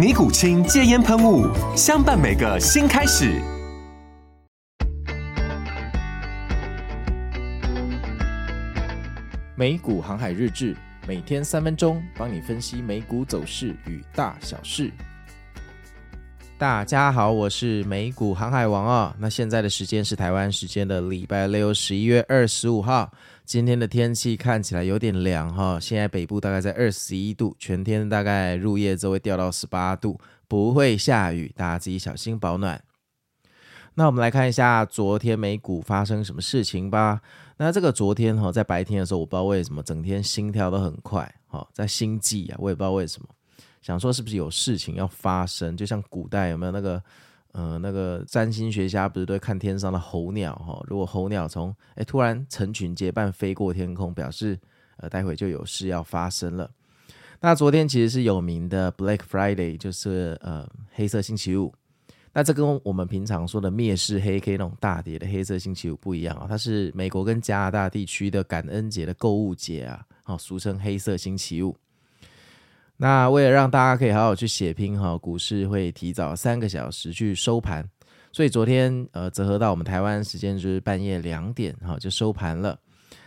尼古清戒烟喷雾，相伴每个新开始。美股航海日志，每天三分钟，帮你分析美股走势与大小事。大家好，我是美股航海王啊、哦。那现在的时间是台湾时间的礼拜六，十一月二十五号。今天的天气看起来有点凉哈，现在北部大概在二十一度，全天大概入夜之后会掉到十八度，不会下雨，大家自己小心保暖。那我们来看一下昨天美股发生什么事情吧。那这个昨天哈，在白天的时候，我不知道为什么整天心跳都很快哈，在星际啊，我也不知道为什么，想说是不是有事情要发生，就像古代有没有那个。呃，那个占星学家不是都看天上的候鸟哈？如果候鸟从诶突然成群结伴飞过天空，表示呃待会就有事要发生了。那昨天其实是有名的 Black Friday，就是呃黑色星期五。那这跟我们平常说的灭世黑 K 那种大跌的黑色星期五不一样啊，它是美国跟加拿大地区的感恩节的购物节啊，好，俗称黑色星期五。那为了让大家可以好好去血拼哈，股市会提早三个小时去收盘，所以昨天呃折合到我们台湾时间就是半夜两点哈就收盘了。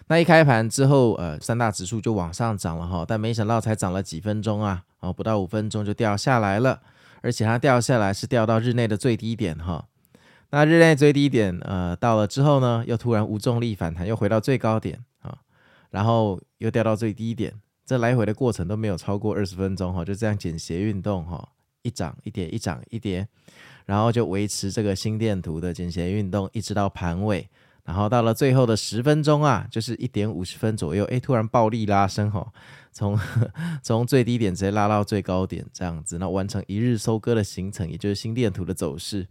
那一开盘之后呃三大指数就往上涨了哈，但没想到才涨了几分钟啊，哦不到五分钟就掉下来了，而且它掉下来是掉到日内的最低点哈。那日内最低点呃到了之后呢，又突然无重力反弹，又回到最高点啊，然后又掉到最低点。这来回的过程都没有超过二十分钟哈，就这样简斜运动哈，一涨一跌，一涨一跌，然后就维持这个心电图的简斜运动，一直到盘尾，然后到了最后的十分钟啊，就是一点五十分左右，哎，突然暴力拉升哈，从 从最低点直接拉到最高点这样子，那完成一日收割的行程，也就是心电图的走势。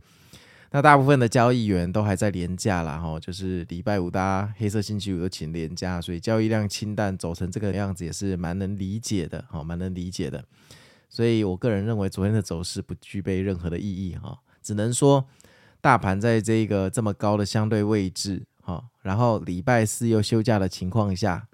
那大部分的交易员都还在连假啦，哈，就是礼拜五大家黑色星期五都请连假，所以交易量清淡，走成这个样子也是蛮能理解的，哈，蛮能理解的。所以我个人认为昨天的走势不具备任何的意义，哈，只能说大盘在这个这么高的相对位置，哈，然后礼拜四又休假的情况下，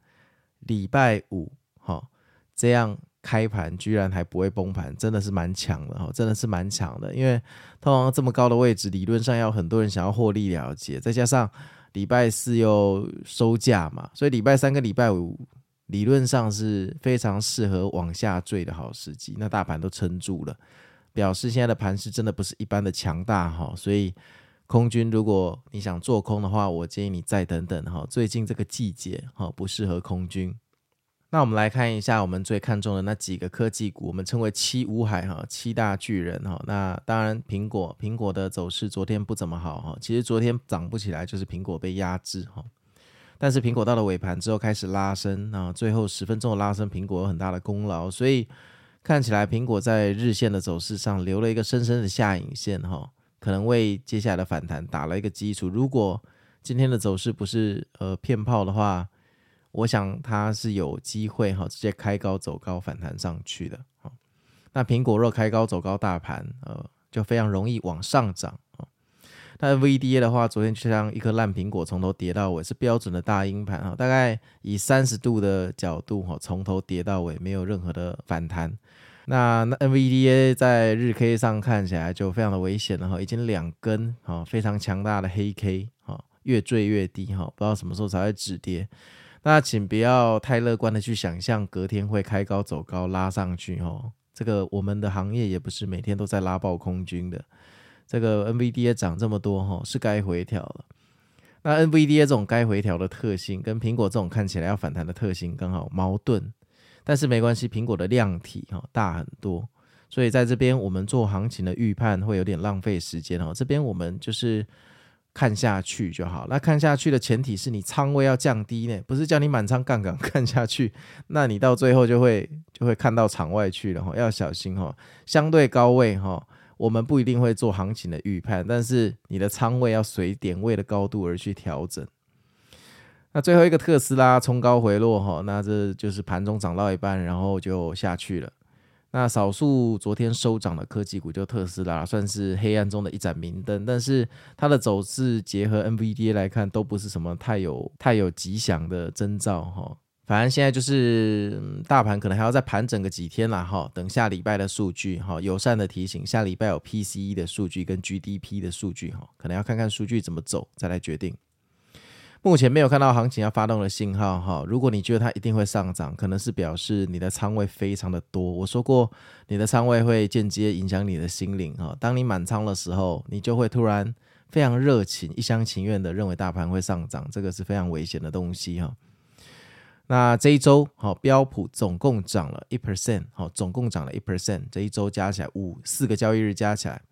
礼拜五，哈，这样。开盘居然还不会崩盘，真的是蛮强的哈，真的是蛮强的。因为通常这么高的位置，理论上要很多人想要获利了结，再加上礼拜四又收假嘛，所以礼拜三跟礼拜五理论上是非常适合往下坠的好时机。那大盘都撑住了，表示现在的盘势真的不是一般的强大哈。所以空军，如果你想做空的话，我建议你再等等哈。最近这个季节哈不适合空军。那我们来看一下我们最看重的那几个科技股，我们称为七五海哈，七大巨人哈。那当然，苹果苹果的走势昨天不怎么好哈，其实昨天涨不起来，就是苹果被压制哈。但是苹果到了尾盘之后开始拉升啊，最后十分钟的拉升，苹果有很大的功劳，所以看起来苹果在日线的走势上留了一个深深的下影线哈，可能为接下来的反弹打了一个基础。如果今天的走势不是呃骗炮的话，我想它是有机会哈，直接开高走高反弹上去的。那苹果若开高走高，大盘呃就非常容易往上涨。那 VDA 的话，昨天就像一颗烂苹果，从头跌到尾，是标准的大阴盘哈。大概以三十度的角度哈，从头跌到尾，没有任何的反弹。那那 NVDA 在日 K 上看起来就非常的危险了哈，已经两根哈非常强大的黑 K 哈，越坠越低哈，不知道什么时候才会止跌。那请不要太乐观的去想象隔天会开高走高拉上去哦。这个我们的行业也不是每天都在拉爆空军的。这个 NVDA 涨这么多哈，是该回调了。那 NVDA 这种该回调的特性，跟苹果这种看起来要反弹的特性刚好矛盾，但是没关系，苹果的量体哈大很多，所以在这边我们做行情的预判会有点浪费时间哦。这边我们就是看下去就好。那看下去的前提是你仓位要降低呢，不是叫你满仓杠杆 看下去，那你到最后就会就会看到场外去了哈，要小心哈。相对高位哈。我们不一定会做行情的预判，但是你的仓位要随点位的高度而去调整。那最后一个特斯拉冲高回落哈，那这就是盘中涨到一半，然后就下去了。那少数昨天收涨的科技股就特斯拉算是黑暗中的一盏明灯，但是它的走势结合 NVDA 来看，都不是什么太有太有吉祥的征兆哈。反正现在就是嗯大盘可能还要再盘整个几天啦，哈，等下礼拜的数据，哈，友善的提醒，下礼拜有 PCE 的数据跟 GDP 的数据，哈，可能要看看数据怎么走，再来决定。目前没有看到行情要发动的信号，哈，如果你觉得它一定会上涨，可能是表示你的仓位非常的多。我说过，你的仓位会间接影响你的心灵，哈，当你满仓的时候，你就会突然非常热情、一厢情愿的认为大盘会上涨，这个是非常危险的东西，哈。那这一周，好，标普总共涨了一 percent，好，总共涨了一 percent。这一周加起来五四个交易日加起来，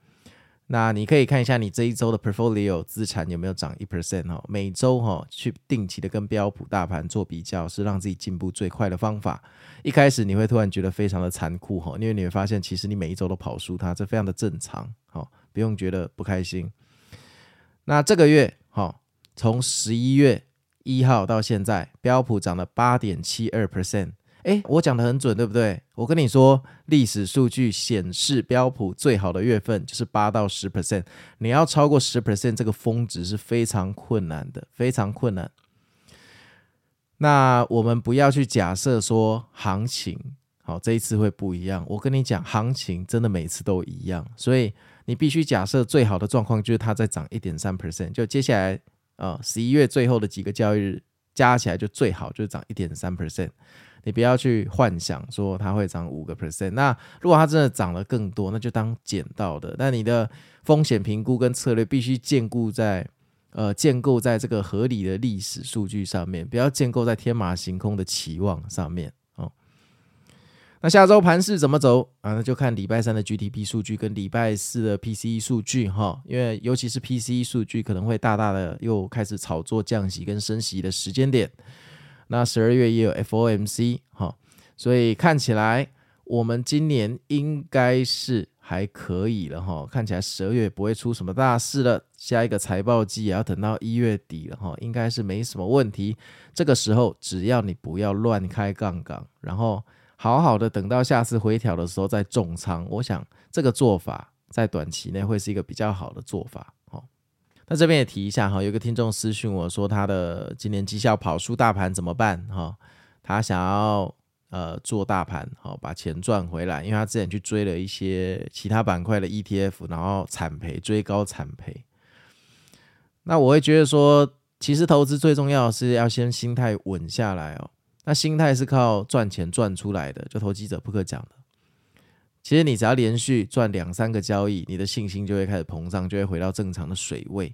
那你可以看一下你这一周的 portfolio 资产有没有涨一 percent 哈。每周哈去定期的跟标普大盘做比较，是让自己进步最快的方法。一开始你会突然觉得非常的残酷哈，因为你会发现其实你每一周都跑输它，这非常的正常，好，不用觉得不开心。那这个月，好，从十一月。一号到现在，标普涨了八点七二 percent。哎，我讲的很准，对不对？我跟你说，历史数据显示，标普最好的月份就是八到十 percent。你要超过十 percent，这个峰值是非常困难的，非常困难。那我们不要去假设说行情好，这一次会不一样。我跟你讲，行情真的每次都一样，所以你必须假设最好的状况就是它在涨一点三 percent。就接下来。啊，十一月最后的几个交易日加起来就最好就是涨一点三 percent，你不要去幻想说它会涨五个 percent。那如果它真的涨了更多，那就当捡到的。那你的风险评估跟策略必须建构在呃建构在这个合理的历史数据上面，不要建构在天马行空的期望上面。那下周盘势怎么走啊？那就看礼拜三的 GDP 数据跟礼拜四的 PCE 数据哈，因为尤其是 PCE 数据可能会大大的又开始炒作降息跟升息的时间点。那十二月也有 FOMC 哈，所以看起来我们今年应该是还可以了哈。看起来十二月不会出什么大事了，下一个财报季也要等到一月底了哈，应该是没什么问题。这个时候只要你不要乱开杠杆，然后。好好的等到下次回调的时候再重仓，我想这个做法在短期内会是一个比较好的做法。哦，那这边也提一下哈，有个听众私讯我说他的今年绩效跑输大盘怎么办？哈，他想要呃做大盘，好把钱赚回来，因为他之前去追了一些其他板块的 ETF，然后惨赔，追高惨赔。那我会觉得说，其实投资最重要的是要先心态稳下来哦。那心态是靠赚钱赚出来的，就投机者不可讲的。其实你只要连续赚两三个交易，你的信心就会开始膨胀，就会回到正常的水位。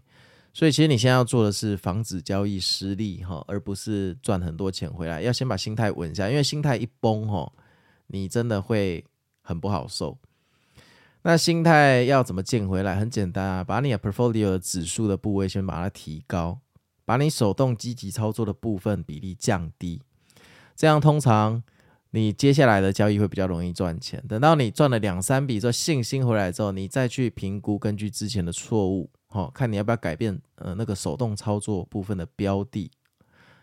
所以其实你现在要做的是防止交易失利哈，而不是赚很多钱回来。要先把心态稳下，因为心态一崩哈，你真的会很不好受。那心态要怎么建回来？很简单啊，把你的 portfolio 指数的部位先把它提高，把你手动积极操作的部分比例降低。这样通常你接下来的交易会比较容易赚钱。等到你赚了两三笔之后，信心回来之后，你再去评估，根据之前的错误，哈，看你要不要改变呃那个手动操作部分的标的。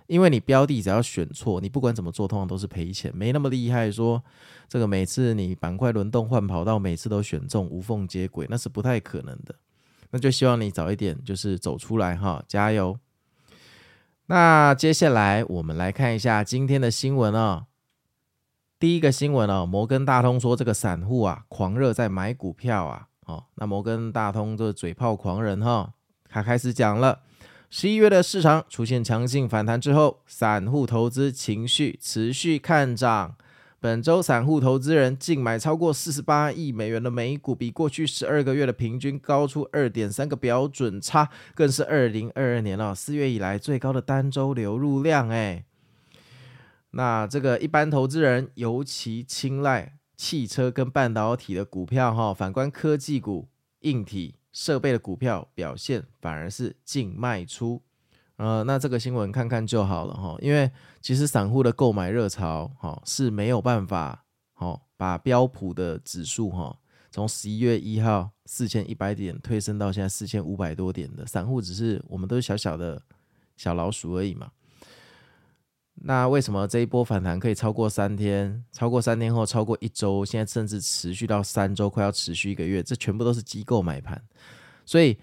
因为你标的只要选错，你不管怎么做，通常都是赔钱，没那么厉害。说这个每次你板块轮动换跑道，每次都选中无缝接轨，那是不太可能的。那就希望你早一点就是走出来哈，加油。那接下来我们来看一下今天的新闻哦。第一个新闻哦，摩根大通说这个散户啊狂热在买股票啊。哦，那摩根大通这嘴炮狂人哈，他开始讲了。十一月的市场出现强劲反弹之后，散户投资情绪持续看涨，本周散户投资人净买超过四十八亿美元的美股，比过去十二个月的平均高出二点三个标准差，更是二零二二年哦四月以来最高的单周流入量。哎，那这个一般投资人尤其青睐汽车跟半导体的股票哈，反观科技股、硬体设备的股票表现反而是净卖出。呃，那这个新闻看看就好了哈，因为其实散户的购买热潮哈是没有办法哈把标普的指数哈从十一月一号四千一百点推升到现在四千五百多点的，散户只是我们都是小小的小老鼠而已嘛。那为什么这一波反弹可以超过三天，超过三天后超过一周，现在甚至持续到三周，快要持续一个月？这全部都是机构买盘，所以。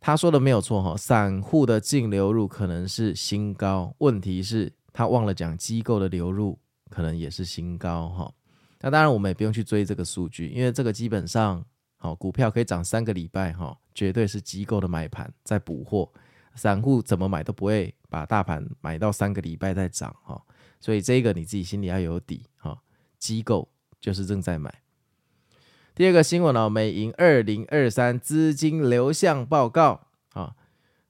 他说的没有错哈，散户的净流入可能是新高，问题是他忘了讲机构的流入可能也是新高哈。那当然我们也不用去追这个数据，因为这个基本上好，股票可以涨三个礼拜哈，绝对是机构的买盘在补货，散户怎么买都不会把大盘买到三个礼拜再涨哈。所以这个你自己心里要有底哈，机构就是正在买。第二个新闻呢，美银二零二三资金流向报告啊，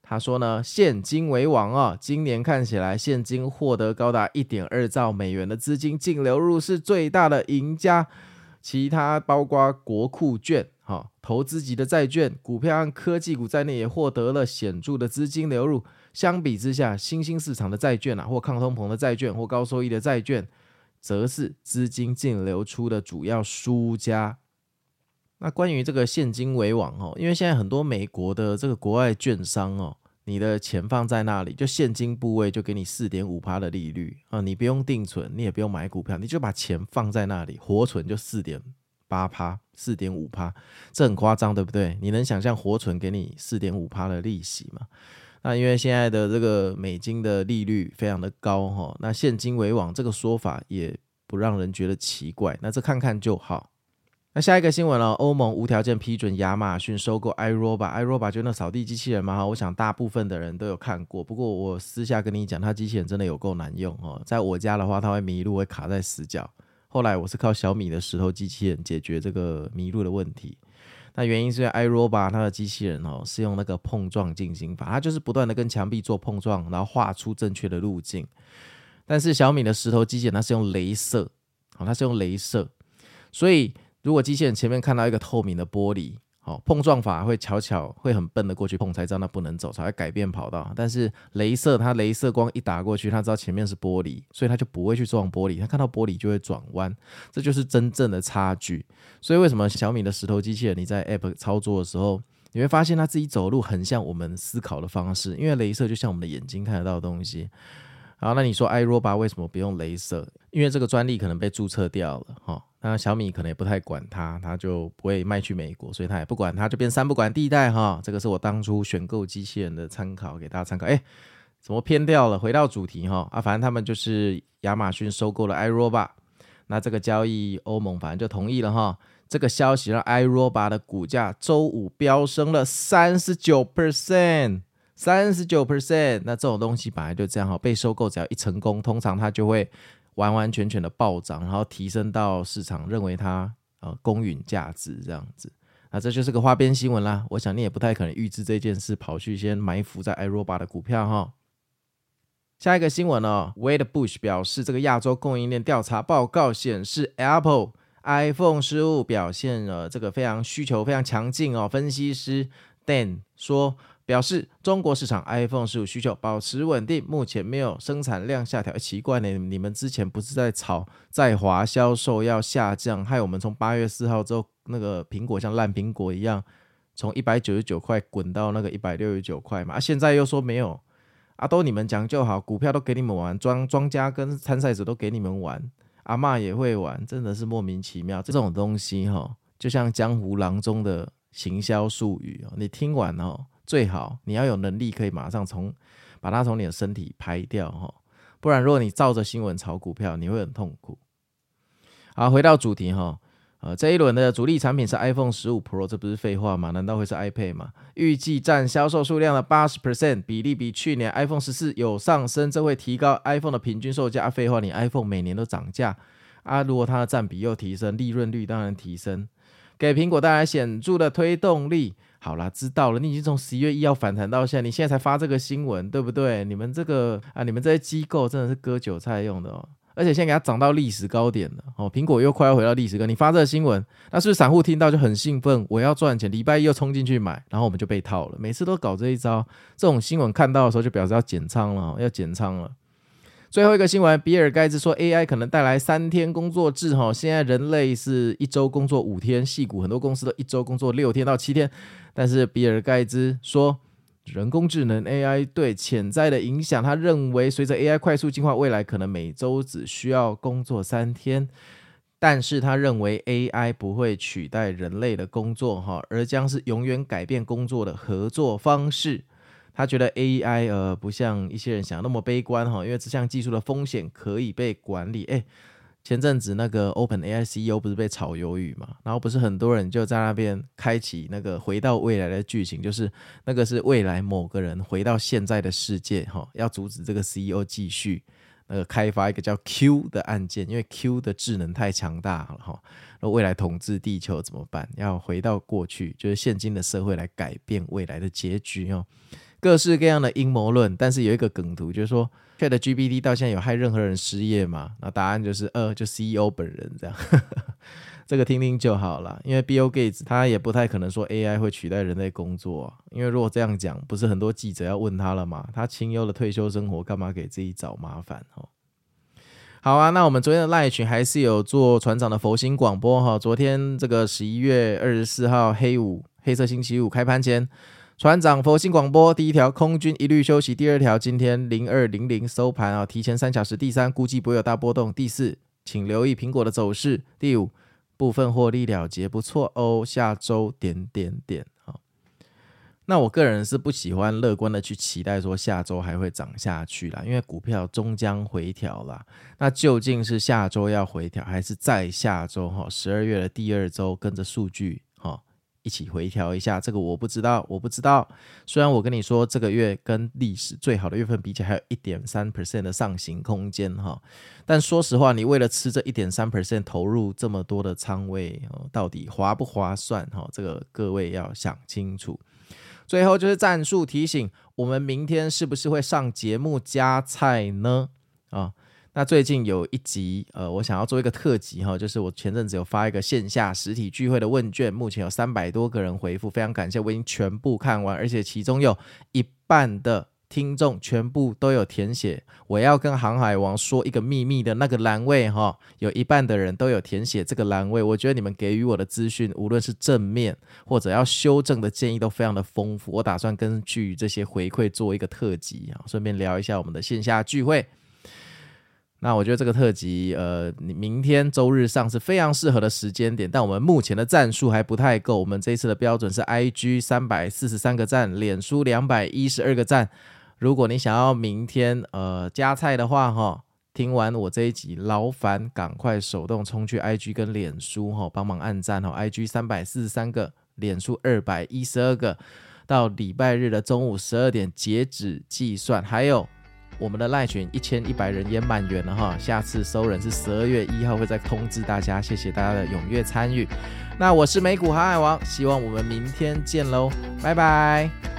他说呢，现金为王啊，今年看起来现金获得高达一点二兆美元的资金净流入是最大的赢家，其他包括国库券、哈投资级的债券、股票和科技股在内也获得了显著的资金流入。相比之下，新兴市场的债券啊，或抗通膨的债券，或高收益的债券，则是资金净流出的主要输家。那关于这个现金为王哦，因为现在很多美国的这个国外券商哦，你的钱放在那里，就现金部位就给你四点五趴的利率啊，你不用定存，你也不用买股票，你就把钱放在那里，活存就四点八趴，四点五趴，这很夸张，对不对？你能想象活存给你四点五趴的利息吗？那因为现在的这个美金的利率非常的高哈，那现金为王这个说法也不让人觉得奇怪，那这看看就好。那下一个新闻了，欧盟无条件批准亚马逊收购 iRobot，iRobot 就那扫地机器人嘛哈，我想大部分的人都有看过。不过我私下跟你讲，它机器人真的有够难用哦，在我家的话，它会迷路，会卡在死角。后来我是靠小米的石头机器人解决这个迷路的问题。那原因是因为 iRobot 它的机器人哦是用那个碰撞进行法，它就是不断的跟墙壁做碰撞，然后画出正确的路径。但是小米的石头机器人它是用镭射，哦，它是用镭射，所以。如果机器人前面看到一个透明的玻璃，好，碰撞法会巧巧会很笨的过去碰，才知道那不能走，才会改变跑道。但是镭射，它镭射光一打过去，它知道前面是玻璃，所以它就不会去撞玻璃。它看到玻璃就会转弯，这就是真正的差距。所以为什么小米的石头机器人你在 App 操作的时候，你会发现它自己走路很像我们思考的方式，因为镭射就像我们的眼睛看得到的东西。好，那你说 iRobot 为什么不用雷射？因为这个专利可能被注册掉了，哈。那小米可能也不太管它，它就不会卖去美国，所以它也不管它，就变三不管地带哈。这个是我当初选购机器人的参考，给大家参考。哎，怎么偏掉了？回到主题哈啊，反正他们就是亚马逊收购了 iRobot，那这个交易欧盟反正就同意了哈。这个消息让 iRobot 的股价周五飙升了三十九 percent，三十九 percent。那这种东西本来就这样哈，被收购只要一成功，通常它就会。完完全全的暴涨，然后提升到市场认为它呃公允价值这样子，那这就是个花边新闻啦。我想你也不太可能预知这件事，跑去先埋伏在 iRobot 的股票哈。下一个新闻呢，Wedbush 表示，这个亚洲供应链调查报告显示，Apple iPhone 十五表现了这个非常需求非常强劲哦。分析师 Dan 说。表示中国市场 iPhone 十五需求保持稳定，目前没有生产量下调。奇怪呢，你们之前不是在炒在华销售要下降，害我们从八月四号之后，那个苹果像烂苹果一样，从一百九十九块滚到那个一百六十九块嘛？啊，现在又说没有，啊，都你们讲就好，股票都给你们玩，庄庄家跟参赛者都给你们玩，阿嬷也会玩，真的是莫名其妙。这种东西哈，就像江湖郎中的行销术语哦，你听完哦。最好你要有能力，可以马上从把它从你的身体拍掉哈，不然如果你照着新闻炒股票，你会很痛苦。好，回到主题哈，呃，这一轮的主力产品是 iPhone 十五 Pro，这不是废话吗？难道会是 iPad 吗？预计占销售数量的八十 percent 比例，比去年 iPhone 十四有上升，这会提高 iPhone 的平均售价。废话，你 iPhone 每年都涨价啊，如果它的占比又提升，利润率当然提升，给苹果带来显著的推动力。好啦，知道了，你已经从十一月一号反弹到现在，你现在才发这个新闻，对不对？你们这个啊，你们这些机构真的是割韭菜用的哦。而且现在给它涨到历史高点了哦，苹果又快要回到历史高。你发这个新闻，那是不是散户听到就很兴奋？我要赚钱，礼拜一又冲进去买，然后我们就被套了。每次都搞这一招，这种新闻看到的时候就表示要减仓了，要减仓了。最后一个新闻，比尔盖茨说 AI 可能带来三天工作制哈，现在人类是一周工作五天，矽谷很多公司都一周工作六天到七天，但是比尔盖茨说。人工智能 AI 对潜在的影响，他认为随着 AI 快速进化，未来可能每周只需要工作三天。但是他认为 AI 不会取代人类的工作，哈，而将是永远改变工作的合作方式。他觉得 AI 呃不像一些人想那么悲观，哈，因为这项技术的风险可以被管理。诶前阵子那个 OpenAI CEO 不是被炒鱿鱼嘛？然后不是很多人就在那边开启那个回到未来的剧情，就是那个是未来某个人回到现在的世界，哈，要阻止这个 CEO 继续那个开发一个叫 Q 的案件，因为 Q 的智能太强大了，哈。那未来统治地球怎么办？要回到过去，就是现今的社会来改变未来的结局哦。各式各样的阴谋论，但是有一个梗图，就是说。ChatGPT 到现在有害任何人失业吗？那答案就是呃，就 CEO 本人这样，这个听听就好了。因为 Bill Gates 他也不太可能说 AI 会取代人类工作，因为如果这样讲，不是很多记者要问他了吗？他清幽的退休生活干嘛给自己找麻烦？哦，好啊，那我们昨天的赖群还是有做船长的佛心广播哈。昨天这个十一月二十四号黑五黑色星期五开盘前。船长佛心广播，第一条空军一律休息，第二条今天零二零零收盘啊，提前三小时。第三估计不会有大波动。第四，请留意苹果的走势。第五，部分获利了结，不错哦。下周点点点好。那我个人是不喜欢乐观的去期待说下周还会涨下去啦，因为股票终将回调啦。那究竟是下周要回调，还是在下周哈十二月的第二周跟着数据？一起回调一下，这个我不知道，我不知道。虽然我跟你说，这个月跟历史最好的月份比起来，还有一点三 percent 的上行空间哈。但说实话，你为了吃这一点三 percent 投入这么多的仓位，到底划不划算哈？这个各位要想清楚。最后就是战术提醒，我们明天是不是会上节目加菜呢？啊？那最近有一集，呃，我想要做一个特辑哈，就是我前阵子有发一个线下实体聚会的问卷，目前有三百多个人回复，非常感谢，我已经全部看完，而且其中有一半的听众全部都有填写我要跟航海王说一个秘密的那个栏位哈，有一半的人都有填写这个栏位，我觉得你们给予我的资讯，无论是正面或者要修正的建议都非常的丰富，我打算根据这些回馈做一个特辑啊，顺便聊一下我们的线下聚会。那我觉得这个特辑，呃，你明天周日上是非常适合的时间点，但我们目前的赞数还不太够。我们这一次的标准是 IG 三百四十三个赞，脸书两百一十二个赞。如果你想要明天呃加菜的话，哈，听完我这一集，劳烦赶快手动冲去 IG 跟脸书哈，帮忙按赞哈。IG 三百四十三个，脸书二百一十二个，到礼拜日的中午十二点截止计算，还有。我们的赖群一千一百人也满员了哈，下次收人是十二月一号会再通知大家，谢谢大家的踊跃参与。那我是美股航海王，希望我们明天见喽，拜拜。